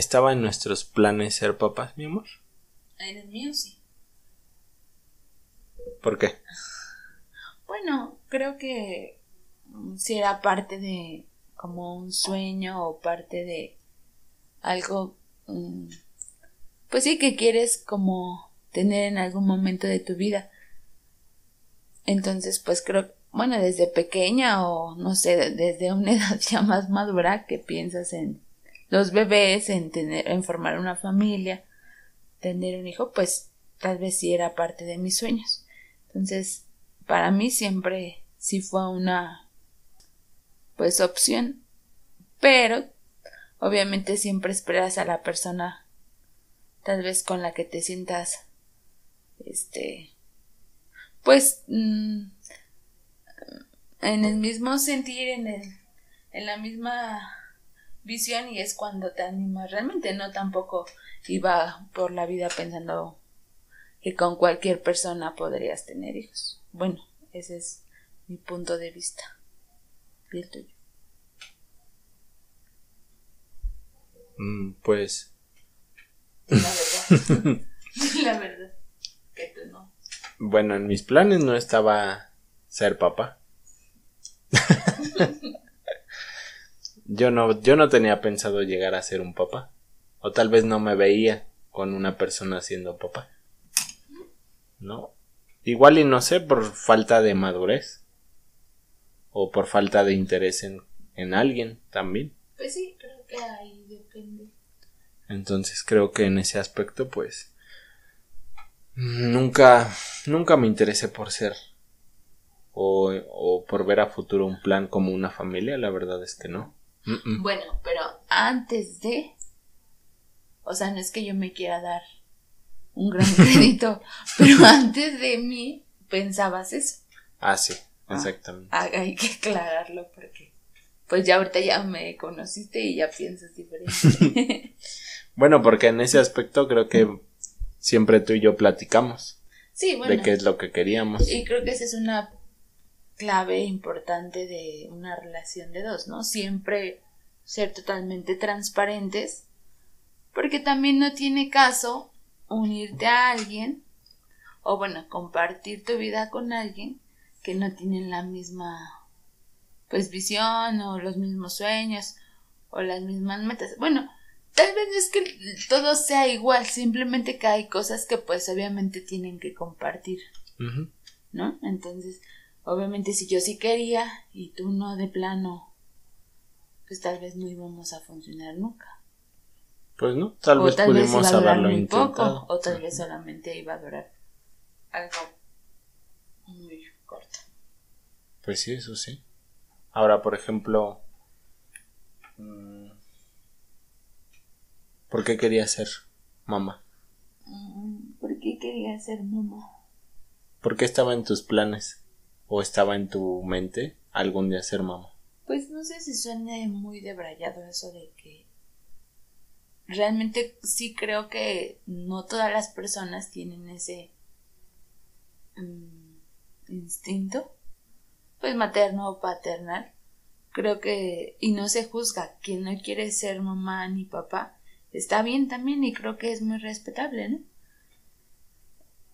¿Estaba en nuestros planes ser papás, mi amor? En el mío sí. ¿Por qué? Bueno, creo que mm, si era parte de como un sueño o parte de algo, mm, pues sí que quieres como tener en algún momento de tu vida. Entonces, pues creo, bueno, desde pequeña o no sé, desde una edad ya más madura que piensas en los bebés, en tener, en formar una familia, tener un hijo, pues tal vez sí era parte de mis sueños. Entonces, para mí siempre sí fue una pues opción, pero obviamente siempre esperas a la persona tal vez con la que te sientas este pues mm, en el mismo sentir en el en la misma visión y es cuando te animas realmente no tampoco iba por la vida pensando que con cualquier persona podrías tener hijos. Bueno, ese es mi punto de vista. ¿Y el tuyo? Mm, pues. La verdad. la verdad. Que tú no. Bueno, en mis planes no estaba ser papá. yo no, yo no tenía pensado llegar a ser un papá. O tal vez no me veía con una persona siendo papá. ¿no? Igual y no sé, por falta de madurez. O por falta de interés en, en alguien también. Pues sí, creo que ahí depende. Entonces creo que en ese aspecto, pues. Nunca, nunca me interesé por ser. O, o por ver a futuro un plan como una familia, la verdad es que no. Bueno, pero antes de. O sea, no es que yo me quiera dar un gran crédito. Pero antes de mí pensabas eso. Ah, sí, ah, exactamente. hay que aclararlo porque pues ya ahorita ya me conociste y ya piensas diferente. bueno, porque en ese aspecto creo que siempre tú y yo platicamos. Sí, bueno. De qué es lo que queríamos. Y creo que esa es una clave importante de una relación de dos, ¿no? Siempre ser totalmente transparentes, porque también no tiene caso unirte a alguien o bueno, compartir tu vida con alguien que no tienen la misma pues visión o los mismos sueños o las mismas metas. Bueno, tal vez no es que todo sea igual, simplemente que hay cosas que pues obviamente tienen que compartir. ¿No? Entonces, obviamente si yo sí quería y tú no de plano, pues tal vez no íbamos a funcionar nunca. Pues no, tal vez pudimos haberlo intentado. o tal vez solamente iba a durar algo muy corto. Pues sí, eso sí. Ahora, por ejemplo, mm, ¿por qué quería ser mamá? Mm, ¿Por qué quería ser mamá? ¿Por qué estaba en tus planes? ¿O estaba en tu mente algún día ser mamá? Pues no sé si suena muy debrayado eso de que realmente sí creo que no todas las personas tienen ese mm, instinto, pues materno o paternal. Creo que, y no se juzga, quien no quiere ser mamá ni papá, está bien también y creo que es muy respetable, ¿no?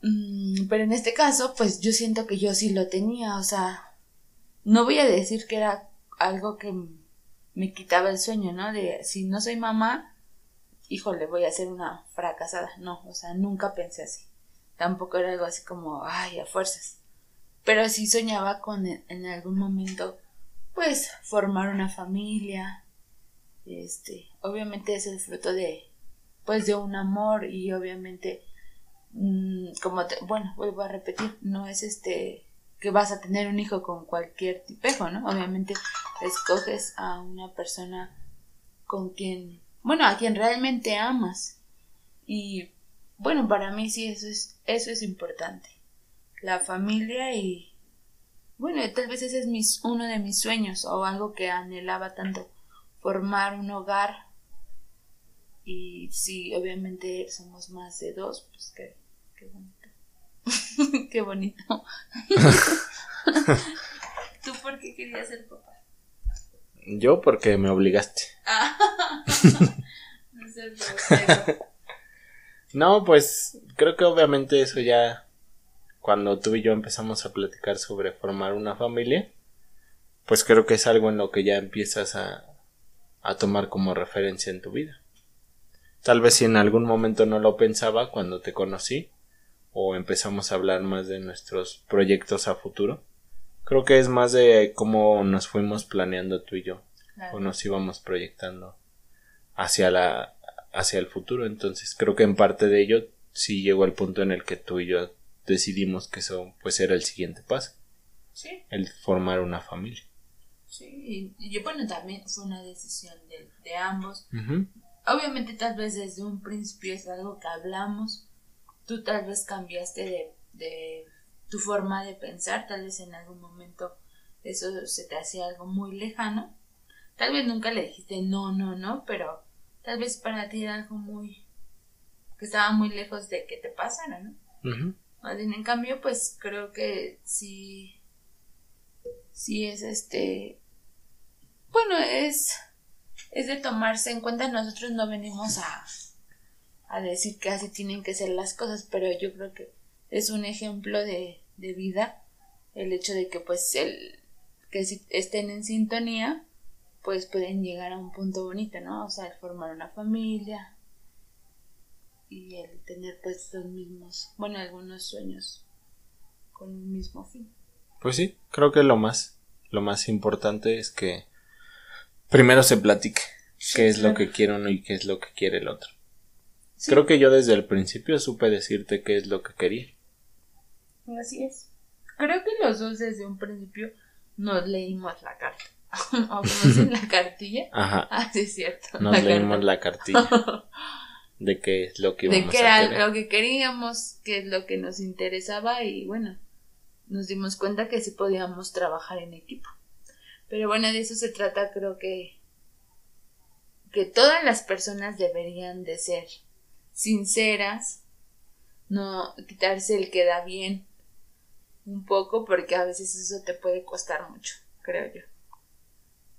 Mm, pero en este caso, pues yo siento que yo sí lo tenía, o sea, no voy a decir que era algo que me quitaba el sueño, ¿no? De si no soy mamá, híjole, voy a ser una fracasada. No, o sea, nunca pensé así. Tampoco era algo así como, ay, a fuerzas. Pero sí soñaba con en algún momento, pues, formar una familia. Este, obviamente es el fruto de, pues, de un amor y obviamente, como, te, bueno, vuelvo a repetir, no es este, que vas a tener un hijo con cualquier tipejo, ¿no? Obviamente escoges a una persona con quien bueno, a quien realmente amas. Y bueno, para mí sí eso es, eso es importante. La familia y bueno, tal vez ese es mis, uno de mis sueños o algo que anhelaba tanto, formar un hogar. Y sí, obviamente somos más de dos, pues qué, qué bonito. qué bonito. ¿Tú por qué querías ser papá? Yo porque me obligaste. no ser no, pues creo que obviamente eso ya cuando tú y yo empezamos a platicar sobre formar una familia, pues creo que es algo en lo que ya empiezas a, a tomar como referencia en tu vida. Tal vez si en algún momento no lo pensaba cuando te conocí o empezamos a hablar más de nuestros proyectos a futuro. Creo que es más de cómo nos fuimos planeando tú y yo o nos íbamos proyectando hacia la hacia el futuro. Entonces creo que en parte de ello sí llegó el punto en el que tú y yo decidimos que eso pues era el siguiente paso. Sí. El formar una familia. Sí, y yo bueno también fue una decisión de, de ambos. Obviamente tal vez desde un principio es algo que hablamos, tú tal vez cambiaste de, tu forma de pensar, tal vez en algún momento eso se te hacía algo muy lejano, tal vez nunca le dijiste no, no, no, pero tal vez para ti era algo muy que estaba muy lejos de que te pasara, ¿no? Más bien, en cambio, pues creo que sí, sí es este, bueno, es es de tomarse en cuenta. Nosotros no venimos a, a decir que así tienen que ser las cosas, pero yo creo que es un ejemplo de, de vida el hecho de que pues el que si estén en sintonía pues pueden llegar a un punto bonito, ¿no? O sea, el formar una familia y el tener pues los mismos, bueno, algunos sueños con un mismo fin. Pues sí, creo que lo más lo más importante es que primero se platique qué es lo que quiere uno y qué es lo que quiere el otro. Creo que yo desde el principio supe decirte qué es lo que quería. Así es. Creo que los dos desde un principio nos leímos la carta. o como la cartilla. Ajá. Ah, sí, es cierto. Nos leímos la cartilla. de qué es lo que íbamos de qué era lo que queríamos, qué es lo que nos interesaba y bueno, nos dimos cuenta que sí podíamos trabajar en equipo. Pero bueno, de eso se trata, creo que que todas las personas deberían de ser sinceras, no quitarse el queda bien un poco porque a veces eso te puede costar mucho, creo yo.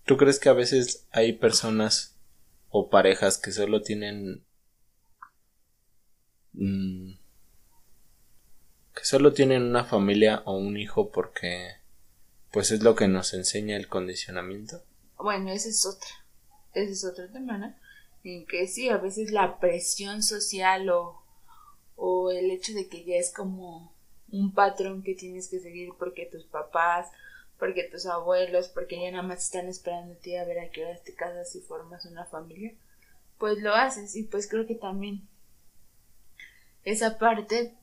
¿Tú crees que a veces hay personas o parejas que solo tienen mm, que solo tienen una familia o un hijo porque pues es lo que nos enseña el condicionamiento. Bueno, esa es otra. Ese es otro tema, ¿no? En que sí, a veces la presión social o, o el hecho de que ya es como un patrón que tienes que seguir porque tus papás, porque tus abuelos, porque ya nada más están esperando a ti a ver a qué hora te casas y formas una familia, pues lo haces. Y pues creo que también esa parte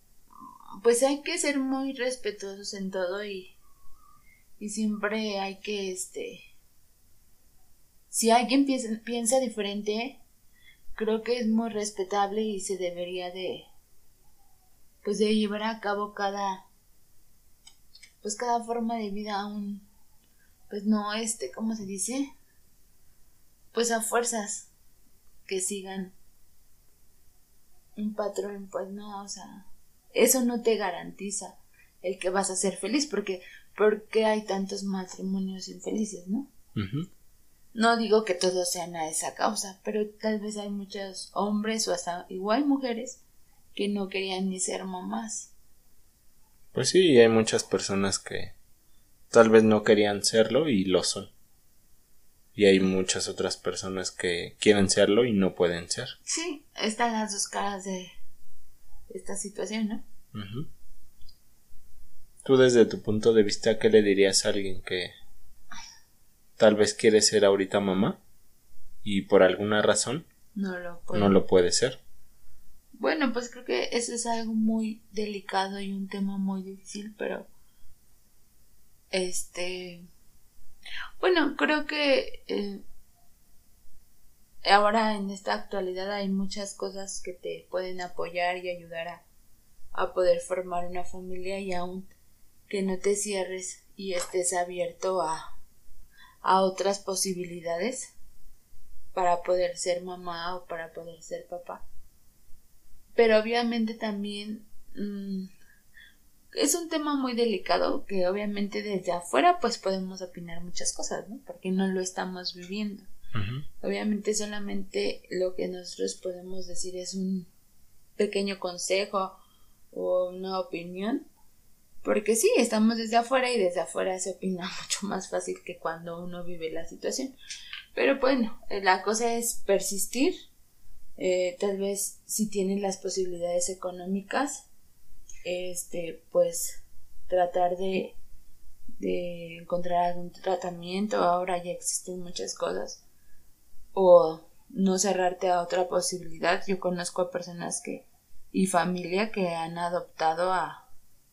pues hay que ser muy respetuosos en todo y y siempre hay que, este, si alguien piensa, piensa diferente, creo que es muy respetable y se debería de, pues de llevar a cabo cada, pues cada forma de vida aún, pues no, este, ¿cómo se dice? Pues a fuerzas que sigan un patrón, pues no, o sea, eso no te garantiza el que vas a ser feliz, porque ¿por qué hay tantos matrimonios infelices, no? No digo que todos sean a esa causa, pero tal vez hay muchos hombres o hasta igual mujeres que no querían ni ser mamás. Pues sí, hay muchas personas que tal vez no querían serlo y lo son. Y hay muchas otras personas que quieren serlo y no pueden ser. Sí, están las dos caras de esta situación, ¿no? Tú desde tu punto de vista, ¿qué le dirías a alguien que tal vez quiere ser ahorita mamá y por alguna razón no lo puede, no lo puede ser? Bueno, pues creo que eso es algo muy delicado y un tema muy difícil, pero este bueno, creo que eh, ahora en esta actualidad hay muchas cosas que te pueden apoyar y ayudar a, a poder formar una familia y aún que no te cierres y estés abierto a, a otras posibilidades para poder ser mamá o para poder ser papá. Pero obviamente también mm, es un tema muy delicado que obviamente desde afuera pues podemos opinar muchas cosas, ¿no? Porque no lo estamos viviendo. Obviamente solamente lo que nosotros podemos decir es un pequeño consejo o una opinión, porque sí, estamos desde afuera y desde afuera se opina mucho más fácil que cuando uno vive la situación. Pero bueno, la cosa es persistir, eh, tal vez si tienen las posibilidades económicas, este, pues tratar de, de encontrar algún tratamiento, ahora ya existen muchas cosas, o no cerrarte a otra posibilidad. Yo conozco a personas que y familia que han adoptado a,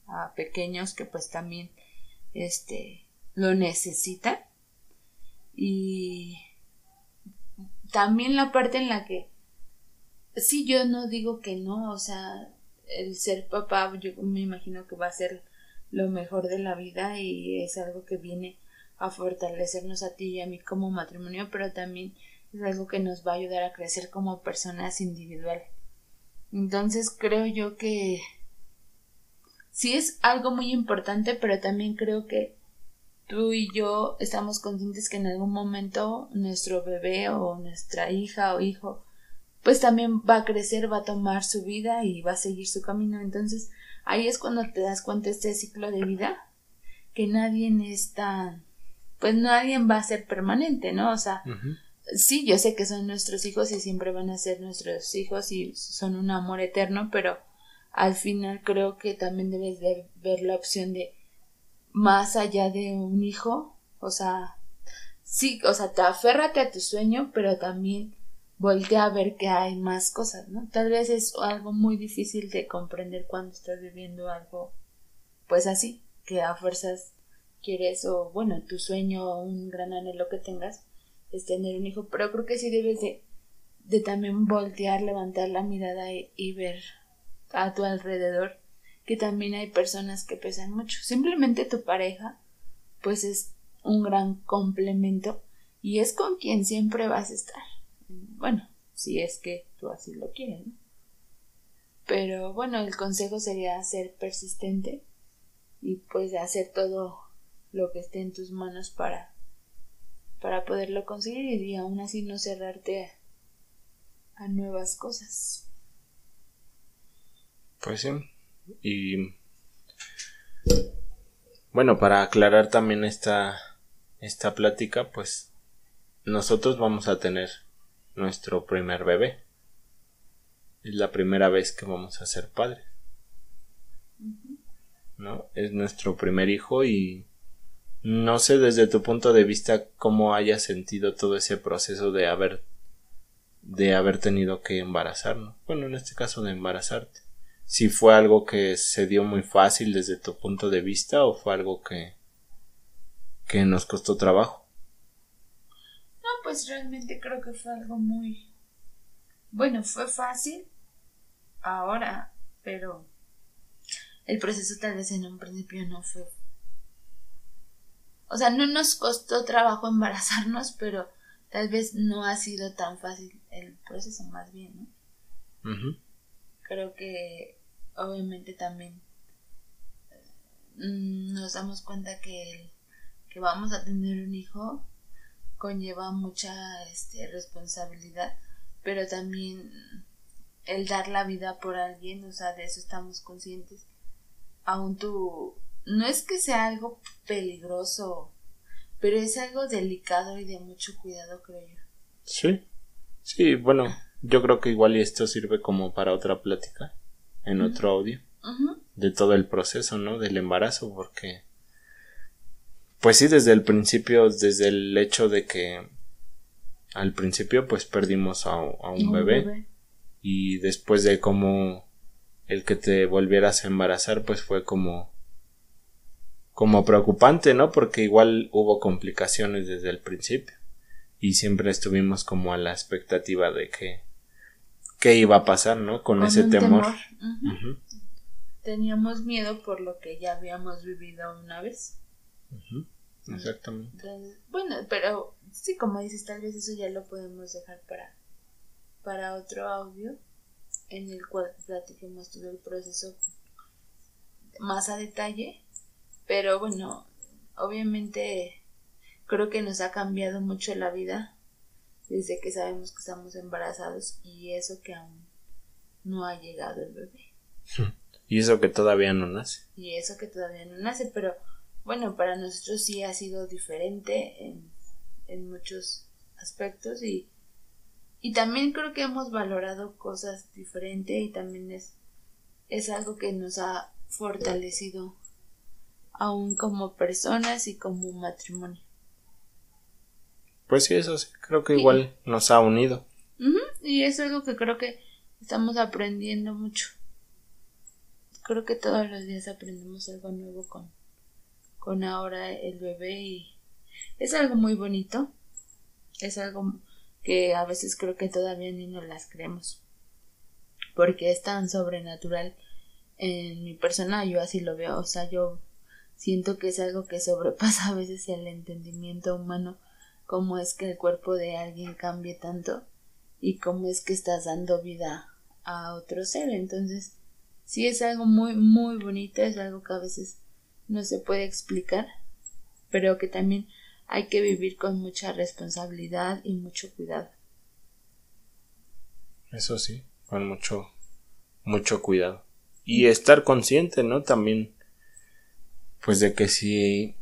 a pequeños que pues también este lo necesitan. Y también la parte en la que sí yo no digo que no o sea el ser papá yo me imagino que va a ser lo mejor de la vida y es algo que viene a fortalecernos a ti y a mí como matrimonio pero también es algo que nos va a ayudar a crecer como personas individuales. Entonces creo yo que sí es algo muy importante, pero también creo que tú y yo estamos conscientes que en algún momento nuestro bebé o nuestra hija o hijo pues también va a crecer, va a tomar su vida y va a seguir su camino. Entonces ahí es cuando te das cuenta este ciclo de vida que nadie está pues nadie va a ser permanente, ¿no? O sea, sí, yo sé que son nuestros hijos y siempre van a ser nuestros hijos y son un amor eterno, pero al final creo que también debes de ver la opción de más allá de un hijo, o sea, sí, o sea, te aférrate a tu sueño, pero también voltea a ver que hay más cosas, ¿no? Tal vez es algo muy difícil de comprender cuando estás viviendo algo, pues así, que a fuerzas quieres o bueno, tu sueño o un gran anhelo que tengas, es tener un hijo, pero creo que sí debes de, de también voltear, levantar la mirada y, ver a tu alrededor que también hay personas que pesan mucho. Simplemente tu pareja, pues es un gran complemento y es con quien siempre vas a estar. Bueno, si es que tú así lo quieres, ¿no? Pero bueno, el consejo sería ser persistente y pues hacer todo lo que esté en tus manos para para poderlo conseguir y aún así no cerrarte a, nuevas cosas. Pues sí. Y bueno, para aclarar también esta, esta plática, pues nosotros vamos a tener nuestro primer bebé. Es la primera vez que vamos a ser padres. ¿No? Es nuestro primer hijo y no sé desde tu punto de vista cómo hayas sentido todo ese proceso de haber de haber tenido que embarazarnos. Bueno, en este caso de embarazarte. Si fue algo que se dio muy fácil desde tu punto de vista o fue algo que que nos costó trabajo. No, pues realmente creo que fue algo muy bueno, fue fácil ahora, pero el proceso tal vez en un principio no fue o sea, no nos costó trabajo embarazarnos, pero tal vez no ha sido tan fácil el proceso, más bien, ¿no? Creo que obviamente también mm, nos damos cuenta que que vamos a tener un hijo conlleva mucha este, responsabilidad, pero también el dar la vida por alguien, o sea, de eso estamos conscientes. Aún tú no es que sea algo peligroso, pero es algo delicado y de mucho cuidado, creo yo. Sí, sí, bueno, yo creo que igual esto sirve como para otra plática en otro audio de todo el proceso, ¿no? Del embarazo, porque pues sí, desde el principio, desde el hecho de que al principio pues perdimos a, un, bebé, y después de como el que te volvieras a embarazar pues fue como como preocupante, ¿no? Porque igual hubo complicaciones desde el principio y siempre estuvimos como a la expectativa de que qué iba a pasar, ¿no? Con, ese temor. Teníamos miedo por lo que ya habíamos vivido una vez. Exactamente. bueno, pero sí, como dices, tal vez eso ya lo podemos dejar para, para otro audio en el cual platiquemos todo el proceso más a detalle pero bueno, obviamente creo que nos ha cambiado mucho la vida desde que sabemos que estamos embarazados y eso que aún no ha llegado el bebé. Y eso que todavía no nace. Y eso que todavía no nace, pero bueno, para nosotros sí ha sido diferente en, en muchos aspectos y, y también creo que hemos valorado cosas diferentes y también es, es algo que nos ha fortalecido aún como personas y como matrimonio. Pues sí, eso sí, creo que igual nos ha unido. y es algo que creo que estamos aprendiendo mucho. Creo que todos los días aprendemos algo nuevo con, con ahora el bebé y es algo muy bonito. Es algo que a veces creo que todavía ni nos las creemos. Porque es tan sobrenatural en mi persona, yo así lo veo. O sea, yo siento que es algo que sobrepasa a veces el entendimiento humano cómo es que el cuerpo de alguien cambie tanto y cómo es que estás dando vida a otro ser. Entonces, sí es algo muy, muy bonito, es algo que a veces no se puede explicar, pero que también hay que vivir con mucha responsabilidad y mucho cuidado. Eso sí, con mucho, mucho cuidado. Y estar consciente, ¿no? También, pues de que si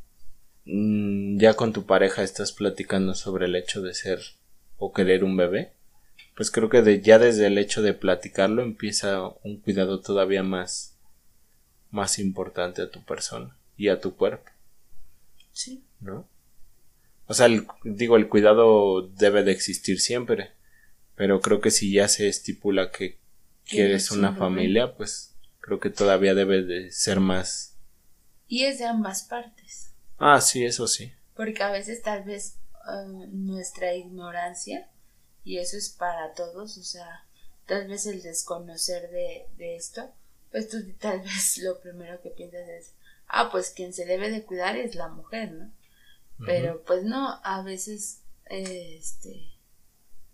ya con tu pareja estás platicando sobre el hecho de ser o querer un bebé, pues creo que de, ya desde el hecho de platicarlo empieza un cuidado todavía más más importante a tu persona y a tu cuerpo. Sí. ¿No? O sea, digo, el cuidado debe de existir siempre, pero creo que si ya se estipula que quieres una familia, pues creo que todavía debe de ser más. Y es de ambas partes. Ah, sí, eso sí. Porque a veces tal vez um, nuestra ignorancia, y eso es para todos, o sea, tal vez el desconocer de, de esto, pues tú tal vez lo primero que piensas es, ah, pues quien se debe de cuidar es la mujer, ¿no? Pero pues no, a veces, este,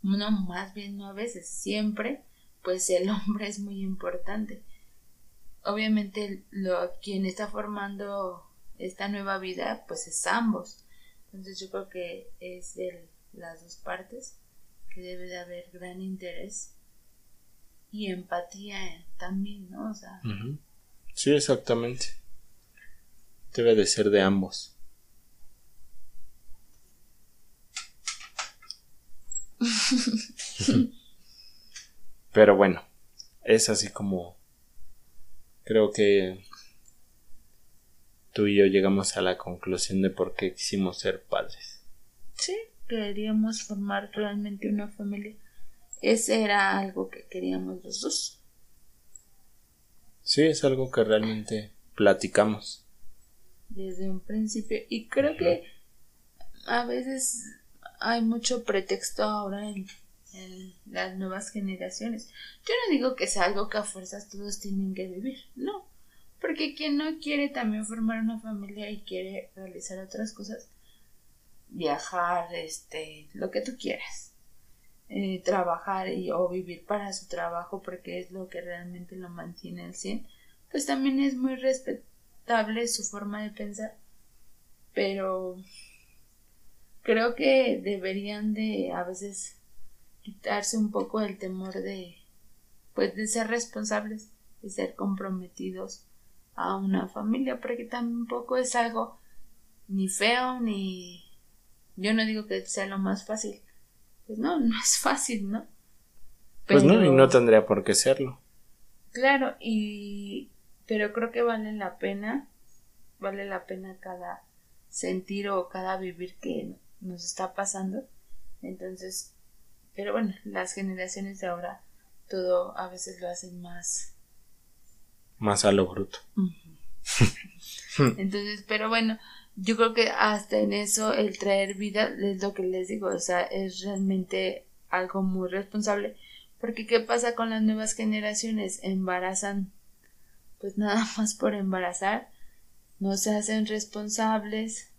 no, más bien no a veces, siempre, pues el hombre es muy importante. Obviamente lo, quien está formando esta nueva vida, pues es ambos. Entonces yo creo que es de las dos partes que debe de haber gran interés y empatía también, ¿no? O sea, Sí, exactamente. Debe de ser de ambos. Pero bueno, es así como creo que tú y yo llegamos a la conclusión de por qué quisimos ser padres. Sí, queríamos formar realmente una familia. Ese era algo que queríamos los dos. Sí, es algo que realmente platicamos. Desde un principio. Y creo que a veces hay mucho pretexto ahora en, en, las nuevas generaciones. Yo no digo que sea algo que a fuerzas todos tienen que vivir, no. Porque quien no quiere también formar una familia y quiere realizar otras cosas, viajar, este, lo que tú quieras, eh, trabajar y, o vivir para su trabajo porque es lo que realmente lo mantiene al 100, pues también es muy respetable su forma de pensar, pero creo que deberían de a veces quitarse un poco el temor de pues de ser responsables y ser comprometidos a una familia, porque tampoco es algo ni feo ni yo no digo que sea lo más fácil. Pues no, no es fácil, ¿no? Pues no, y no tendría por qué serlo. Claro, y pero creo que vale la pena, vale la pena cada sentir o cada vivir que nos está pasando. Entonces, pero bueno, las generaciones de ahora todo a veces lo hacen más más a lo bruto. Entonces, pero bueno, yo creo que hasta en eso el traer vida es lo que les digo, o sea, es realmente algo muy responsable, porque ¿qué pasa con las nuevas generaciones? Embarazan pues nada más por embarazar, no se hacen responsables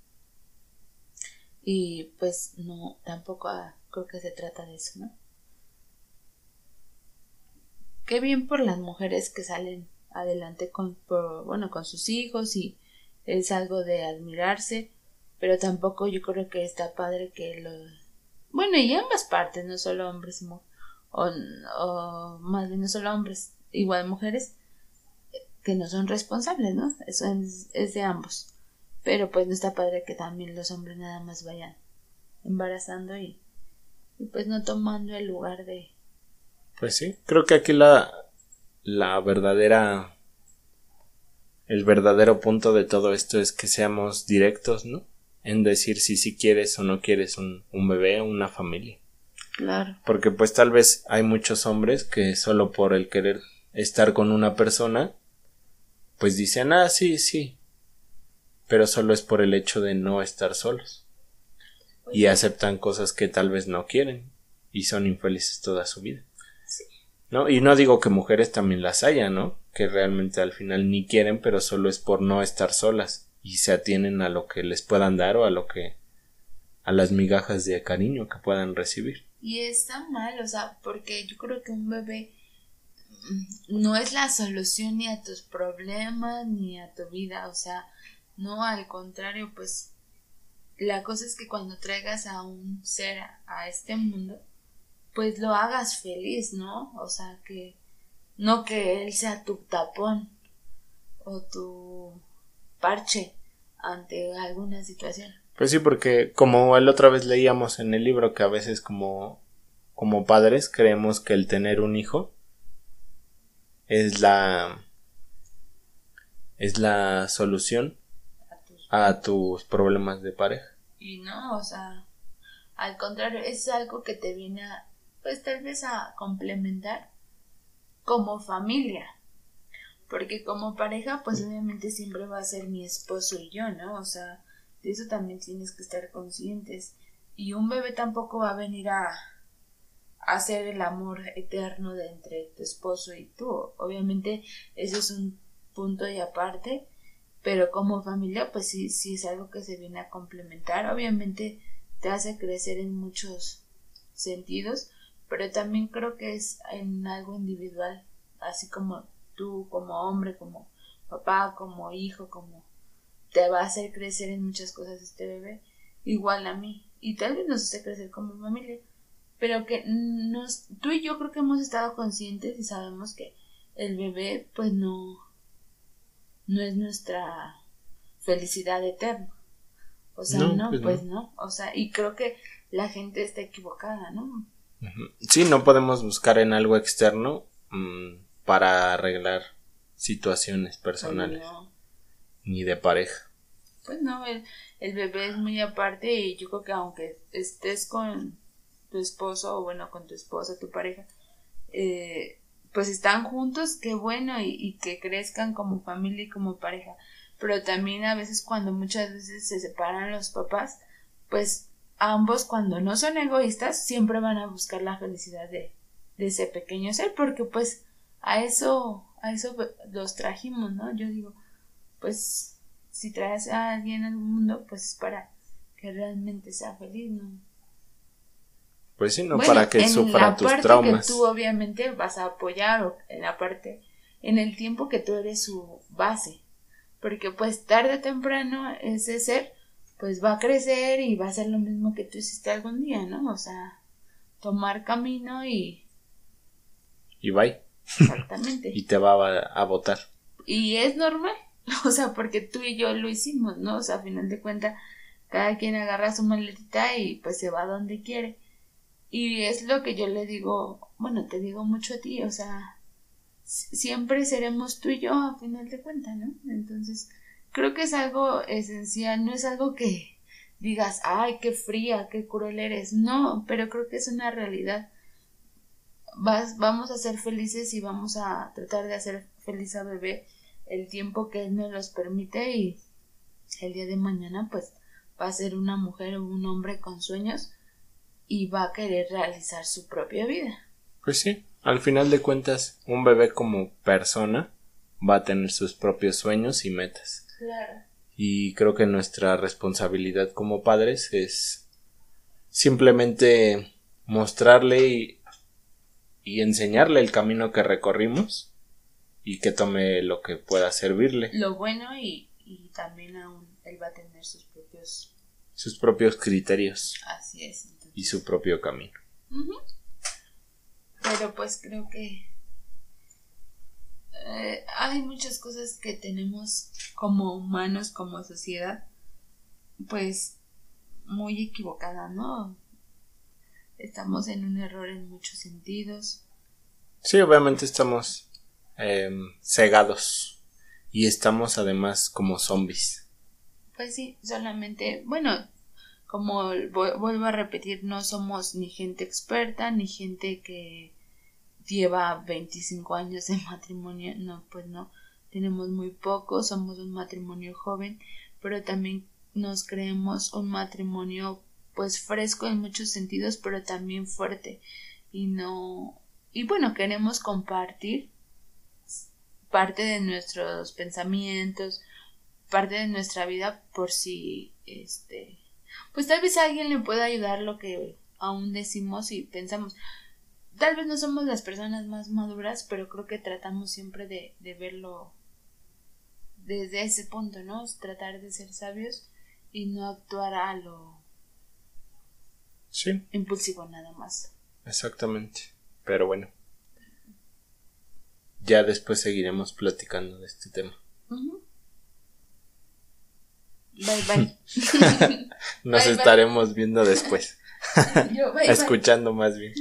y pues no, tampoco ah, creo que se trata de eso, ¿no? Qué bien por las mujeres que salen adelante con, bueno, con sus hijos y es algo de admirarse, pero tampoco yo creo que está padre que lo, Bueno, y ambas partes, no solo hombres o, o más bien no solo hombres, igual mujeres, que no son responsables, ¿no? Eso es, es de ambos. Pero pues no está padre que también los hombres nada más vayan embarazando y pues no tomando el lugar de... Pues sí, creo que aquí la, la verdadera el verdadero punto de todo esto es que seamos directos, ¿no? En decir si sí quieres o no quieres un, un bebé o una familia. Claro. Porque pues tal vez hay muchos hombres que solo por el querer estar con una persona, pues dicen, ah, sí, sí. Pero solo es por el hecho de no estar solos. Y aceptan cosas que tal vez no quieren. Y son infelices toda su vida. ¿No? Y no digo que mujeres también las haya, ¿no? Que realmente al final ni quieren, pero solo es por no estar solas. Y se atienen a lo que les puedan dar o a lo que. a las migajas de cariño que puedan recibir. Y está mal, o sea, porque yo creo que un bebé mm, no es la solución ni a tus problemas ni a tu vida, o sea, no, al contrario, pues la cosa es que cuando traigas a un ser a este mundo, pues lo hagas feliz, ¿no? O sea, que no que él sea tu tapón o tu parche ante alguna situación. Pues sí, porque como la otra vez leíamos en el libro que a veces como como padres creemos que el tener un hijo es la es la solución A tus- a tus problemas de pareja. Y no, o sea, al contrario, es algo que te viene a, pues tal vez a complementar como familia. Porque como pareja, pues obviamente siempre va a ser mi esposo y yo, ¿no? O sea, de eso también tienes que estar conscientes. Y un bebé tampoco va a venir a, hacer el amor eterno de entre tu esposo y tú. Obviamente, eso es un punto y aparte pero como familia pues sí, sí es algo que se viene a complementar. Obviamente te hace crecer en muchos sentidos, pero también creo que es en algo individual, así como tú como hombre, como papá, como hijo, como te va a hacer crecer en muchas cosas este bebé, igual a mí, y tal vez nos hace crecer como familia, pero que nos, tú y yo creo que hemos estado conscientes y sabemos que el bebé pues no no es nuestra felicidad eterna. O sea, No, no, pues pues, no. no. O sea, y creo que la gente está equivocada, ¿no? Sí, no podemos buscar en algo externo mm, para arreglar situaciones personales Pues no, ni de pareja. pues no, el, el bebé es muy aparte y yo creo que aunque estés con tu esposo o bueno, con tu esposa, tu pareja, eh, pues están juntos, qué bueno, y, y que crezcan como familia y como pareja. Pero también a veces cuando muchas veces se separan los papás, pues ambos cuando no son egoístas siempre van a buscar la felicidad de, de ese pequeño ser, porque pues a eso, a eso los trajimos, ¿no? Yo digo, pues si traes a alguien al mundo, pues es para que realmente sea feliz, ¿no? Pues sí, no Bueno, para que en sufra la tus parte traumas. que tú obviamente vas a apoyar o en la parte en el tiempo que tú eres su base porque pues tarde o temprano ese ser pues va a crecer y va a ser lo mismo que tú hiciste algún día no o sea tomar camino y Y bye. exactamente. Y te va a, a votar. y es normal o sea porque tú y yo lo hicimos no o sea a final de cuentas cada quien agarra su maletita y pues se va donde quiere. Y es lo que yo le digo bueno te digo mucho a ti o sea si- siempre seremos tú y yo a final de cuentas no entonces creo que es algo esencial no es algo que digas ay qué fría qué cruel eres no pero creo que es una realidad Vas, vamos a ser felices y vamos a tratar de hacer feliz a bebé el tiempo que él nos los permite y el día de mañana pues va a ser una mujer o un hombre con sueños y va a querer realizar su propia vida. Pues sí, al final de cuentas, un bebé como persona va a tener sus propios sueños y metas. Claro. Y creo que nuestra responsabilidad como padres es simplemente mostrarle y, y enseñarle el camino que recorrimos y que tome lo que pueda servirle, Lo bueno y, y también aún él va a tener sus propios... sus propios criterios. Así es. Entonces, y su propio camino. Pero pues creo que eh, hay muchas cosas que tenemos como humanos, como sociedad, pues muy equivocada, ¿no? Estamos en un error en muchos sentidos. Sí, obviamente estamos em, cegados y estamos además como zombies. Pues sí, solamente, bueno, como vuelvo a repetir, no somos ni gente experta, ni gente que lleva 25 años de matrimonio, no, pues no, tenemos muy poco, somos un matrimonio joven, pero también nos creemos un matrimonio pues fresco en muchos sentidos, pero también fuerte. Y no y bueno, queremos compartir parte de nuestros pensamientos, parte de nuestra vida por si este pues tal vez alguien le pueda ayudar lo que aún decimos y pensamos tal vez no somos las personas más maduras, pero creo que tratamos siempre de, de verlo desde ese punto, ¿no? Tratar de ser sabios y no actuar a lo sí. impulsivo nada más. Exactamente. Pero bueno. Ya después seguiremos platicando de este tema. Bye bye. Nos estaremos viendo después. Escuchando más bien.